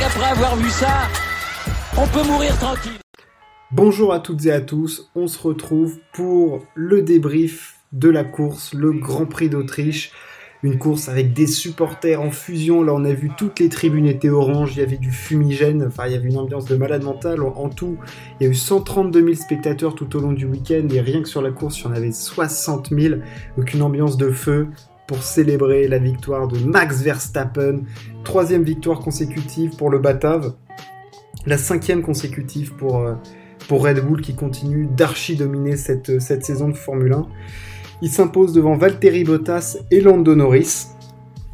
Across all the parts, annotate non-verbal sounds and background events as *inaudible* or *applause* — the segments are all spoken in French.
avoir vu ça, on peut mourir tranquille. Bonjour à toutes et à tous, on se retrouve pour le débrief de la course, le Grand Prix d'Autriche. Une course avec des supporters en fusion. Là, on a vu toutes les tribunes étaient oranges. Il y avait du fumigène. Enfin, il y avait une ambiance de malade mental. En tout, il y a eu 132 000 spectateurs tout au long du week-end. Et rien que sur la course, il y en avait 60 000. Donc, ambiance de feu pour célébrer la victoire de Max Verstappen. Troisième victoire consécutive pour le Batave. La cinquième consécutive pour, euh, pour Red Bull qui continue d'archi dominer cette, cette saison de Formule 1. Il s'impose devant Valtteri Bottas et Lando Norris.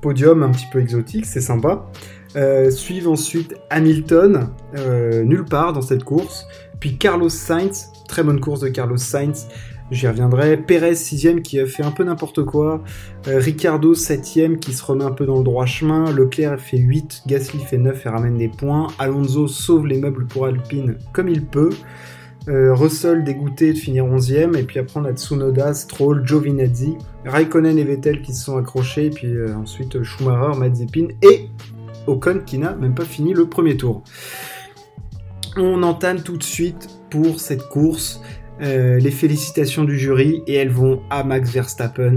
Podium un petit peu exotique, c'est sympa. Euh, suivent ensuite Hamilton, euh, nulle part dans cette course. Puis Carlos Sainz, très bonne course de Carlos Sainz, j'y reviendrai. Perez, sixième, qui a fait un peu n'importe quoi. Euh, Ricardo, septième, qui se remet un peu dans le droit chemin. Leclerc fait 8, Gasly fait 9 et ramène des points. Alonso sauve les meubles pour Alpine comme il peut. Euh, Russell dégoûté de finir 11ème, et puis après on a Tsunoda, Stroll, Giovinazzi, Raikkonen et Vettel qui se sont accrochés, et puis euh, ensuite Schumacher, Mazepin et Ocon qui n'a même pas fini le premier tour. On entame tout de suite pour cette course euh, les félicitations du jury et elles vont à Max Verstappen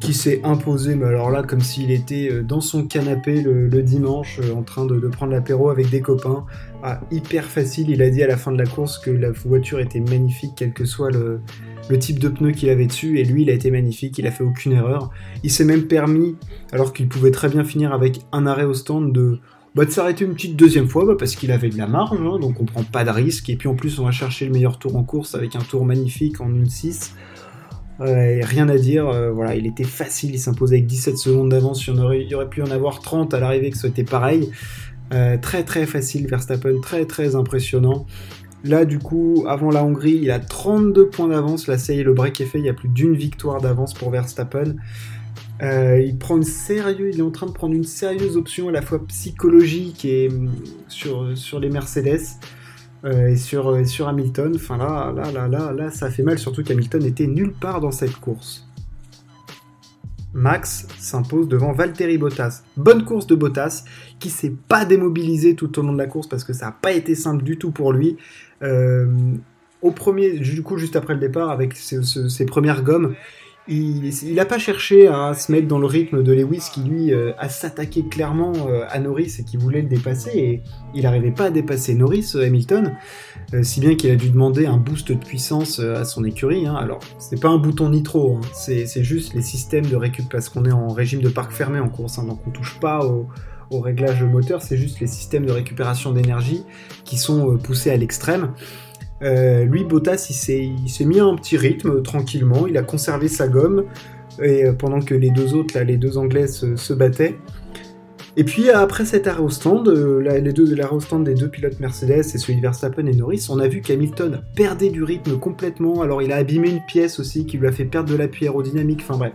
qui s'est imposé, mais alors là, comme s'il était euh, dans son canapé le, dimanche, euh, en train de, prendre l'apéro avec des copains. Ah, hyper facile, il a dit à la fin de la course que la voiture était magnifique, quel que soit le, type de pneu qu'il avait dessus, et lui, il a été magnifique, il a fait aucune erreur. Il s'est même permis, alors qu'il pouvait très bien finir avec un arrêt au stand, de, bah, de s'arrêter une petite deuxième fois, bah, parce qu'il avait de la marge, hein, donc on prend pas de risque, et puis en plus, on va chercher le meilleur tour en course avec un tour magnifique en 1-6 rien à dire, euh, voilà, il était facile, il s'imposait avec 17 secondes d'avance, il, aurait pu en avoir 30 à l'arrivée que c'était pareil. Euh, très très facile Verstappen, très très impressionnant. Là du coup, avant la Hongrie, il a 32 points d'avance, là ça le break est fait, il y a plus d'une victoire d'avance pour Verstappen. Euh, il prend une sérieuse, il est en train de prendre une sérieuse option à la fois psychologique et mm, sur, sur les Mercedes. Euh, et, sur, sur Hamilton, enfin là, là, là, là, là, ça fait mal, surtout qu'Hamilton était nulle part dans cette course. Max s'impose devant Valtteri Bottas. Bonne course de Bottas, qui s'est pas démobilisé tout au long de la course parce que ça n'a pas été simple du tout pour lui. Euh, au premier, du coup, juste après le départ, avec ses premières gommes, il n'a pas cherché à se mettre dans le rythme de Lewis qui lui euh, a s'attaqué clairement euh, à Norris et qui voulait le dépasser et il n'arrivait pas à dépasser Norris euh, Hamilton si bien qu'il a dû demander un boost de puissance à son écurie hein. alors c'est pas un bouton nitro hein. c'est juste les systèmes de récup parce qu'on est en régime de parc fermé en course hein, donc on touche pas au, au réglage moteur c'est juste les systèmes de récupération d'énergie qui sont poussés à l'extrême euh, lui, Bottas, il s'est mis à un petit rythme tranquillement. Il a conservé sa gomme et euh, pendant que les deux autres, les deux Anglais se, battaient. Et puis après cet arrêt au stand, euh, les deux, l'arrêt au stand des deux pilotes Mercedes et celui de Verstappen et Norris, on a vu qu'Hamilton perdait du rythme complètement. Alors il a abîmé une pièce aussi qui lui a fait perdre de l'appui aérodynamique. Enfin bref,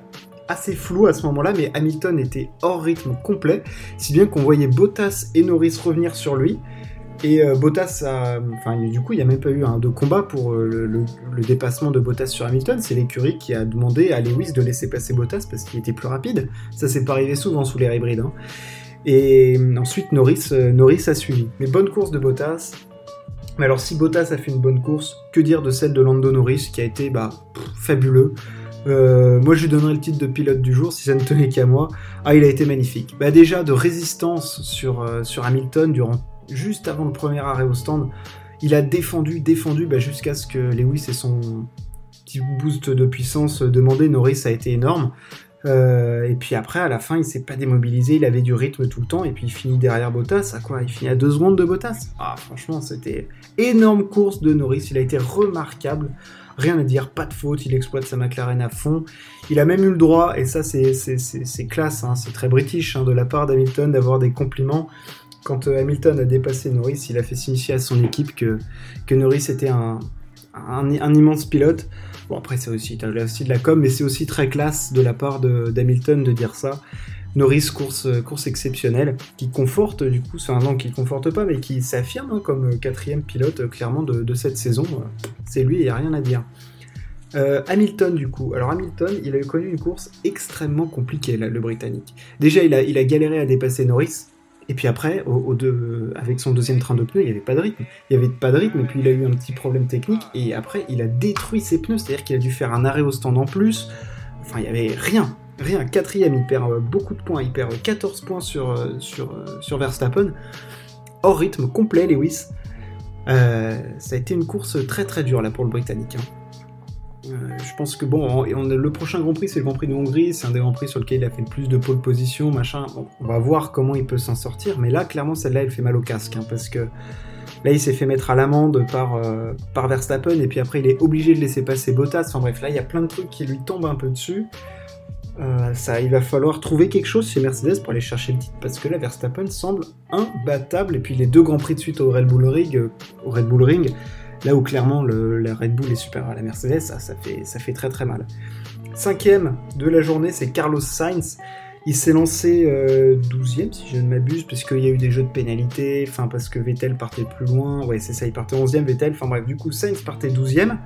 assez flou à ce moment-là, mais Hamilton était hors rythme complet, si bien qu'on voyait Bottas et Norris revenir sur lui. Et euh, Bottas, enfin, du coup, il n'y a même pas eu un de combat pour euh, le, dépassement de Bottas sur Hamilton. C'est l'écurie qui a demandé à Lewis de laisser passer Bottas parce qu'il était plus rapide. Ça s'est pas arrivé souvent sous l'air hybride. Hein. Et euh, ensuite, Norris, Norris a suivi. Mais bonne course de Bottas. Mais alors, si Bottas a fait une bonne course, que dire de celle de Lando Norris qui a été bah, fabuleux moi, je lui donnerais le titre de pilote du jour si ça ne tenait qu'à moi. Ah, il a été magnifique. Bah, déjà, de résistance sur, sur Hamilton durant juste avant le premier arrêt au stand, il a défendu, défendu bah, jusqu'à ce que Lewis ait son petit boost de puissance demandé. Norris a été énorme. Euh, et puis après, à la fin, il s'est pas démobilisé, il avait du rythme tout le temps, et puis il finit derrière Bottas. À quoi Il finit à deux secondes de Bottas? Ah, franchement, c'était énorme course de Norris. Il a été remarquable. Rien à dire, pas de faute, il exploite sa McLaren à fond. Il a même eu le droit, et ça c'est classe, hein, c'est très british hein, de la part d'Hamilton d'avoir des compliments quand euh, Hamilton a dépassé Norris, il a fait signifier à son équipe que, Norris était un, immense pilote. Bon, après, c'est aussi, aussi de la com, mais c'est aussi très classe de la part d'Hamilton de, dire ça. Norris, course, course exceptionnelle, qui conforte, du coup, c'est un nom qui ne conforte pas, mais qui s'affirme hein, comme quatrième pilote, euh, clairement, de, cette saison. C'est lui, il n'y a rien à dire. Euh, Hamilton, du coup. Alors, Hamilton, il a connu une course extrêmement compliquée, là, le Britannique. Déjà, il a, il a galéré à dépasser Norris, Et puis après, avec son deuxième train de pneus, il n'y avait pas de rythme. Il n'y avait pas de rythme, et puis il a eu un petit problème technique, et après, il a détruit ses pneus, c'est-à-dire qu'il a dû faire un arrêt au stand en plus. Enfin, il n'y avait rien. Rien. Quatrième, il perd euh, beaucoup de points. Il perd 14 points sur, euh, sur, euh, sur Verstappen. Hors rythme complet, Lewis. ça a été une course très très dure là pour le Britannique. Hein. Je pense que bon, le prochain Grand Prix, c'est le Grand Prix de Hongrie. C'est un des Grands Prix sur lequel il a fait le plus de pole position, machin. on va voir comment il peut s'en sortir. Mais là, clairement, celle-là, elle fait mal au casque. Hein, parce que là, il s'est fait mettre à l'amende par, par Verstappen. Et puis après, il est obligé de laisser passer Bottas. Enfin bref, là, il y a plein de trucs qui lui tombent un peu dessus. Euh, ça, il va falloir trouver quelque chose chez Mercedes pour aller chercher le titre parce que là Verstappen semble imbattable et puis les deux grands prix de suite au Red euh, au Red Bull Ring là où clairement la Red Bull est supérieur à la Mercedes, ça, fait, très très mal. Cinquième de la journée, c'est Carlos Sainz. Il s'est lancé 12ème, euh, si je ne m'abuse, puisqu'il y a eu des jeux de pénalité, enfin parce que Vettel partait plus loin, ouais c'est ça, il partait 11ème, Vettel, enfin bref, du coup Sainz partait 12ème.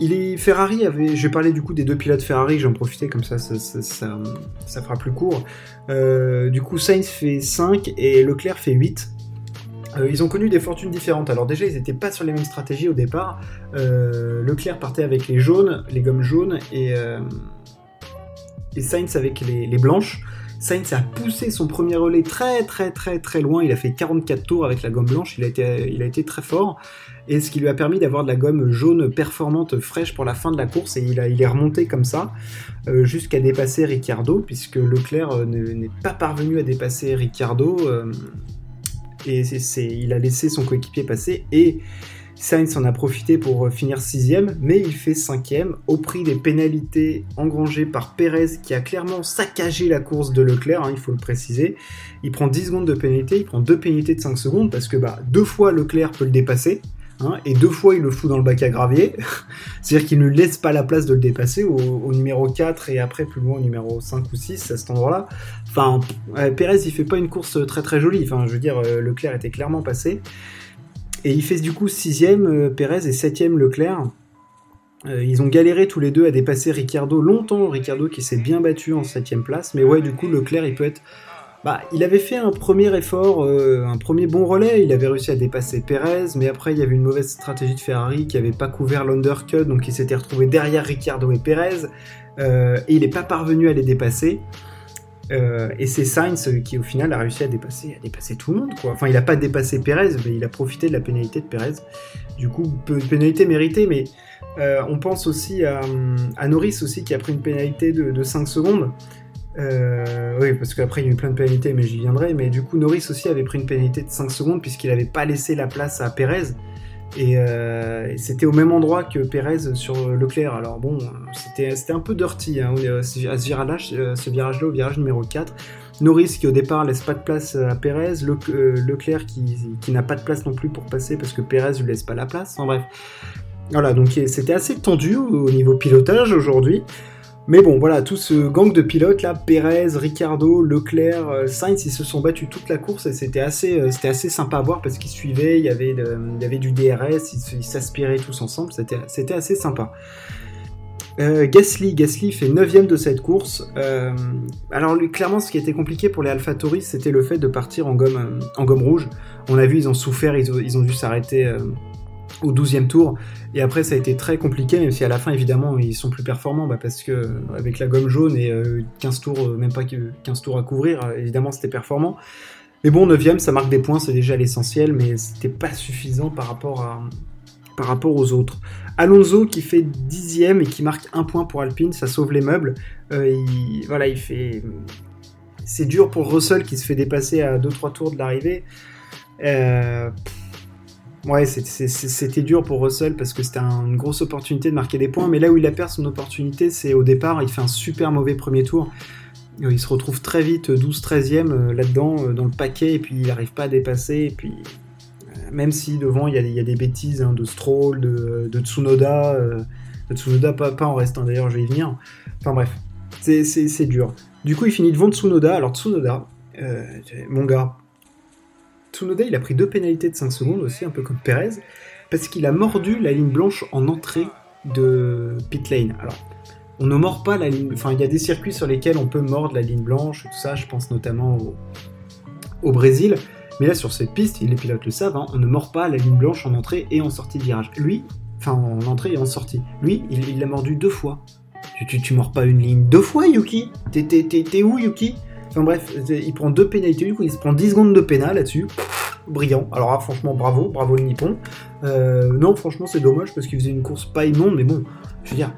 Il est Ferrari avait. Je vais parler du coup des deux pilotes Ferrari. J'en profiter comme ça, ça, ça, fera plus court. Euh, du coup, Sainz fait 5 et Leclerc fait 8. Euh, ils ont connu des fortunes différentes. Alors déjà, ils n'étaient pas sur les mêmes stratégies au départ. Euh, Leclerc partait avec les jaunes, les gommes jaunes, et, et Sainz avec les, blanches. Sainz a poussé son premier relais très très très très loin. Il a fait 44 tours avec la gomme blanche. Il a été, il a été très fort et ce qui lui a permis d'avoir de la gomme jaune performante fraîche pour la fin de la course et il, a, il est remonté comme ça euh, jusqu'à dépasser Ricciardo puisque Leclerc euh, n'est pas parvenu à dépasser Ricciardo euh, et il a laissé son coéquipier passer et Sainz en a profité pour finir sixième, mais il fait cinquième au prix des pénalités engrangées par Perez qui a clairement saccagé la course de Leclerc, hein, il faut le préciser. Il prend 10 secondes de pénalité, il prend deux pénalités de 5 secondes parce que bah, deux fois Leclerc peut le dépasser, Hein, et deux fois il le fout dans le bac à gravier, *laughs* c'est-à-dire qu'il ne laisse pas la place de le dépasser au, numéro 4 et après plus loin au numéro 5 ou 6 à cet endroit-là. Enfin, Pérez il fait pas une course très très jolie, enfin je veux dire, euh, Leclerc était clairement passé. Et il fait du coup 6ème euh, Pérez et 7ème Leclerc. Euh, ils ont galéré tous les deux à dépasser Ricardo longtemps, Ricardo qui s'est bien battu en 7ème place, mais ouais du coup Leclerc il peut être bah, il avait fait un premier effort, euh, un premier bon relais, il avait réussi à dépasser Perez, mais après il y avait une mauvaise stratégie de Ferrari qui avait pas couvert l'undercut, donc il s'était retrouvé derrière Ricciardo et Perez, euh, et il n'est pas parvenu à les dépasser. Euh, et c'est Sainz qui au final a réussi à dépasser, à dépasser tout le monde. Enfin, il n'a pas dépassé Perez, mais il a profité de la pénalité de Perez. Du coup, pénalité méritée, mais on pense aussi à, Norris aussi qui a pris une pénalité de, de 5 secondes. Euh, oui, parce qu'après il y a eu plein de pénalités, mais j'y viendrai. Mais du coup, Norris aussi avait pris une pénalité de 5 secondes puisqu'il n'avait pas laissé la place à Perez. Euh, et, c'était au même endroit que Perez sur Leclerc. Alors bon, c'était un peu dirty hein, à ce virage-là, ce virage au virage numéro 4. Norris qui au départ laisse pas de place à Perez, euh, Leclerc qui, n'a pas de place non plus pour passer parce que Perez lui laisse pas la place. En bref, voilà, donc c'était assez tendu au niveau pilotage aujourd'hui. Mais bon, voilà, tout ce gang de pilotes là, Perez, Ricardo, Leclerc, euh, Sainz, ils se sont battus toute la course et c'était assez, euh, c'était assez sympa à voir parce qu'ils suivaient, il y avait, du DRS, ils s'aspiraient tous ensemble, c'était, assez sympa. Euh, Gasly, Gasly fait 9ème de cette course. alors clairement, ce qui était compliqué pour les AlphaTauri, c'était le fait de partir en gomme, rouge. On a vu, ils ont souffert, ils ont dû s'arrêter au 12e tour. Et après, ça a été très compliqué, même si à la fin, évidemment, ils sont plus performants, bah, parce que avec la gomme jaune et 15 euh, tours, euh, même pas 15 tours à couvrir, euh, évidemment, c'était performant. Mais bon, 9 ça marque des points, c'est déjà l'essentiel, mais c'était pas suffisant par rapport, à, par rapport aux autres. Alonso qui fait 10 et qui marque un point pour Alpine, ça sauve les meubles. voilà, il fait. C'est dur pour Russell qui se fait dépasser à 2-3 tours de l'arrivée. Ouais, c'était dur pour Russell parce que c'était une grosse opportunité de marquer des points. Mais là où il a perdu son opportunité, c'est au départ, il fait un super mauvais premier tour. Euh, il se retrouve très vite 12-13e euh, là-dedans, euh, dans le paquet, et puis il n'arrive pas à dépasser. Et puis, même si devant il y a, des bêtises hein, de Stroll, de, Tsunoda, de Tsunoda pas, en restant d'ailleurs, je vais y venir. Enfin bref, c'est dur. Du coup, il finit devant Tsunoda. Alors Tsunoda, mon gars, Tsunoda, il a pris deux pénalités de 5 secondes aussi, un peu comme Perez, parce qu'il a mordu la ligne blanche en entrée de pit lane. Alors, on ne mord pas la ligne. Enfin, il y a des circuits sur lesquels on peut mordre la ligne blanche, tout ça. Je pense notamment au Brésil. Mais là, sur cette piste, les pilotes le savent, hein, on ne mord pas la ligne blanche en entrée et en sortie de virage. Lui, enfin en entrée et en sortie, lui, il l'a mordu deux fois. Tu, tu, tu mords pas une ligne deux fois, Yuki? T'es où, Yuki? Enfin bref, il prend deux pénalités, du coup il se prend 10 secondes de pénal là-dessus. Brillant. Alors là, franchement, bravo, bravo le Nippon. Euh, non, franchement, c'est dommage parce qu'il faisait une course pas immonde, mais bon, je veux dire,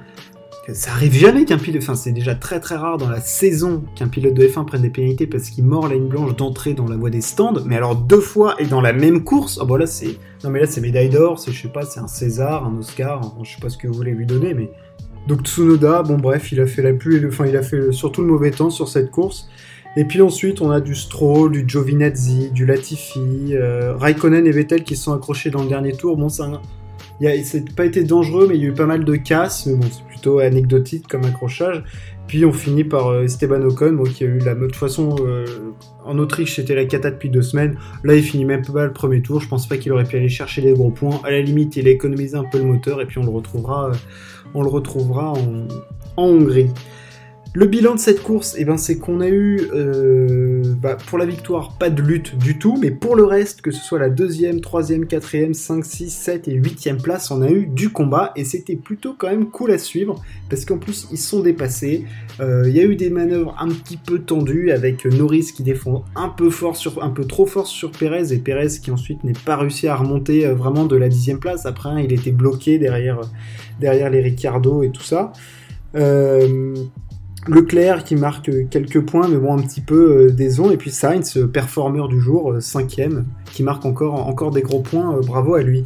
ça arrive jamais qu'un pilote, enfin c'est déjà très très rare dans la saison qu'un pilote de F1 prenne des pénalités parce qu'il mord la ligne blanche d'entrée dans la voie des stands, mais alors deux fois et dans la même course, oh bah là c'est, non mais là c'est médaille d'or, c'est je sais pas, c'est un César, un Oscar, je sais pas ce que vous voulez lui donner, mais donc Tsunoda, bon bref, il a fait la pluie, enfin il a fait surtout le mauvais temps sur cette course. Et puis ensuite, on a du Stroll, du Giovinazzi, du Latifi, euh, Raikkonen et Vettel qui se sont accrochés dans le dernier tour. Bon, ça, n'a pas été dangereux, mais il y a eu pas mal de casses. Mais bon, c'est plutôt anecdotique comme accrochage. Puis on finit par euh, Esteban Ocon, qui a eu la de toute façon euh, en Autriche c'était la cata depuis deux semaines. Là il finit même pas le premier tour. Je pense pas qu'il aurait pu aller chercher les gros points. À la limite il a économisé un peu le moteur et puis on le retrouvera, on le retrouvera en Hongrie. Le bilan de cette course, eh ben, c'est qu'on a eu, euh, bah, pour la victoire, pas de lutte du tout, mais pour le reste, que ce soit la deuxième, troisième, quatrième, 5, 6, 7 et huitième place, on a eu du combat, et c'était plutôt quand même cool à suivre, parce qu'en plus, ils sont dépassés. Euh, il y a eu des manœuvres un petit peu tendues, avec Norris qui défend un peu fort un peu trop fort sur Perez, et Perez qui ensuite n'est pas réussi à remonter euh, vraiment de la dixième place. Après, il était bloqué derrière, les Ricciardo et tout ça. Leclerc qui marque quelques points, mais bon, un petit peu euh, des ondes. Et puis Sainz, euh, performeur du jour, euh, cinquième, qui marque encore, des gros points. bravo à lui.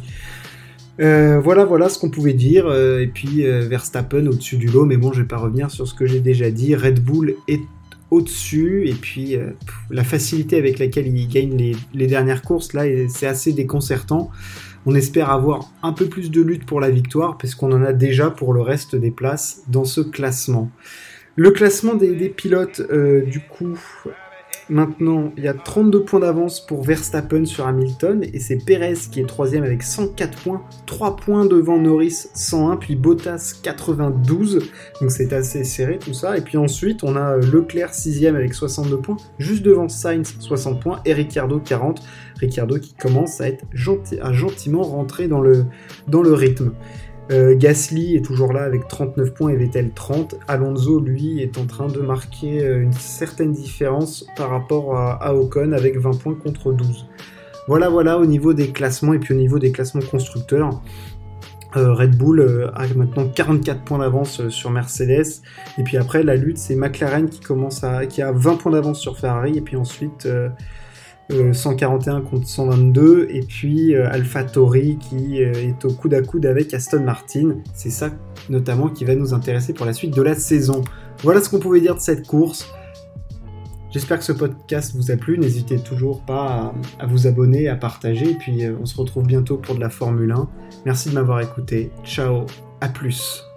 voilà, voilà ce qu'on pouvait dire. et puis Verstappen au-dessus du lot, mais bon, je vais pas revenir sur ce que j'ai déjà dit. Red Bull est au-dessus, et puis la facilité avec laquelle il gagne les, dernières courses, là, c'est assez déconcertant. On espère avoir un peu plus de lutte pour la victoire, parce qu'on en a déjà pour le reste des places dans ce classement. Le classement des, pilotes, euh, du coup, maintenant, il y a 32 points d'avance pour Verstappen sur Hamilton, et c'est Perez qui est troisième avec 104 points, 3 points devant Norris 101, puis Bottas 92, donc c'est assez serré tout ça. Et puis ensuite, on a Leclerc sixième avec 62 points, juste devant Sainz 60 points, et Ricciardo 40. Ricciardo qui commence à être à gentiment rentrer dans le, dans le rythme. Euh, Gasly est toujours là avec 39 points et Vettel 30. Alonso, lui, est en train de marquer euh, une certaine différence par rapport à, Ocon avec 20 points contre 12. Voilà, voilà au niveau des classements et puis au niveau des classements constructeurs. Euh, Red Bull a maintenant 44 points d'avance sur Mercedes. Et puis après, la lutte, c'est McLaren qui commence à, qui a 20 points d'avance sur Ferrari. Et puis ensuite, 141 euh, contre 122, et puis euh, Alpha Tori qui euh, est au coude à coude avec Aston Martin. C'est ça notamment qui va nous intéresser pour la suite de la saison. Voilà ce qu'on pouvait dire de cette course. J'espère que ce podcast vous a plu. N'hésitez toujours pas à, vous abonner, à partager. Et puis on se retrouve bientôt pour de la Formule 1. Merci de m'avoir écouté. Ciao, à plus.